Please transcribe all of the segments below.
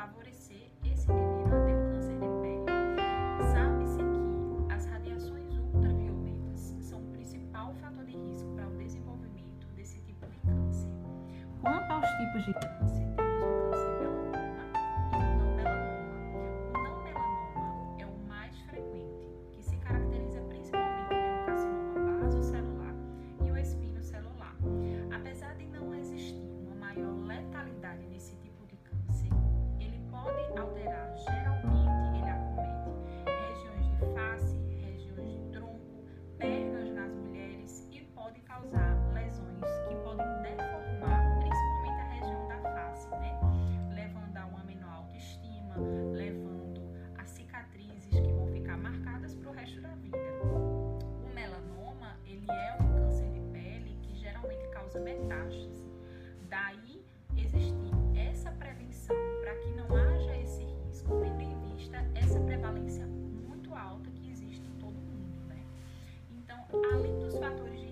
favorecer esse indivíduo a ter um câncer de pele. Sabe-se que as radiações ultravioletas são o principal fator de risco para o desenvolvimento desse tipo de câncer. Quanto aos tipos de câncer, Né, metástase. Daí existir essa prevenção para que não haja esse risco, tendo em vista essa prevalência muito alta que existe em todo o mundo. Né? Então, além dos fatores de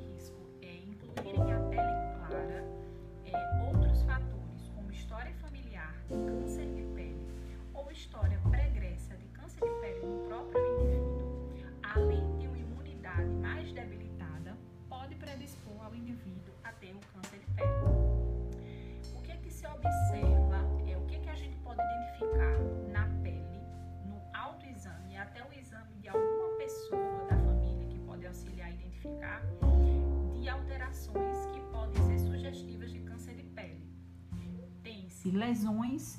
lesões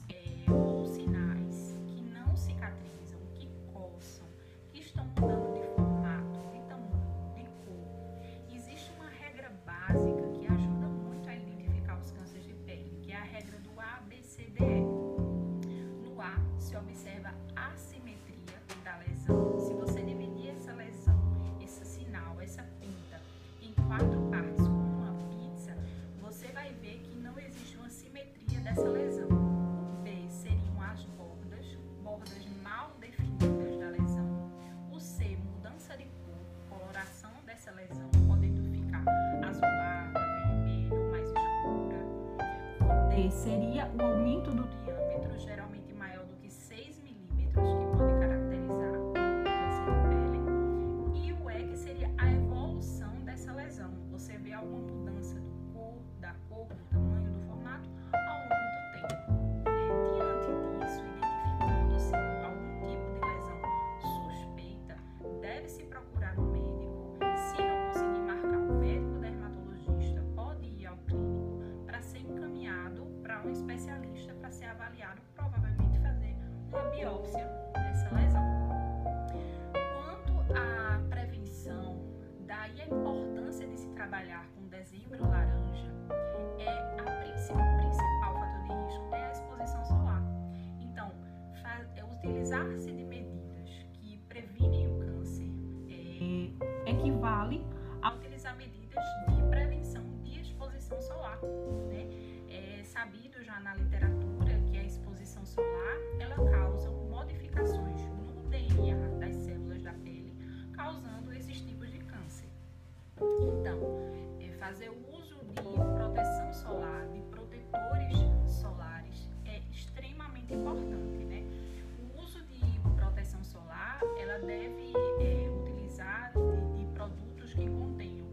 D seria o aumento do diâmetro, geralmente biópsia dessa é lesão. Quanto à prevenção, daí a importância de se trabalhar com dezembro laranja é a principal, principal fator de risco é a exposição solar. Então, é utilizar-se de medidas que previnem o câncer é, equivale a utilizar medidas de prevenção de exposição solar. Né? É sabido já na literatura que a exposição solar ela causa importante, né? O uso de proteção solar, ela deve é, utilizar de, de, produtos que contenham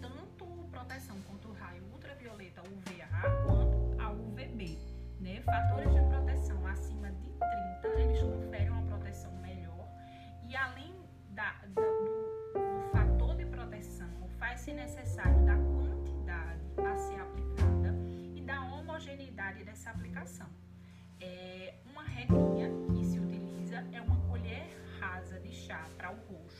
tanto proteção contra o raio ultravioleta UVA quanto a UVB, né? Fatores de proteção acima de 30, eles conferem uma proteção melhor e além da, da do, do fator de proteção, faz-se necessário da quantidade a ser aplicada e da homogeneidade dessa aplicação é uma regrinha que se utiliza é uma colher rasa de chá para o rosto.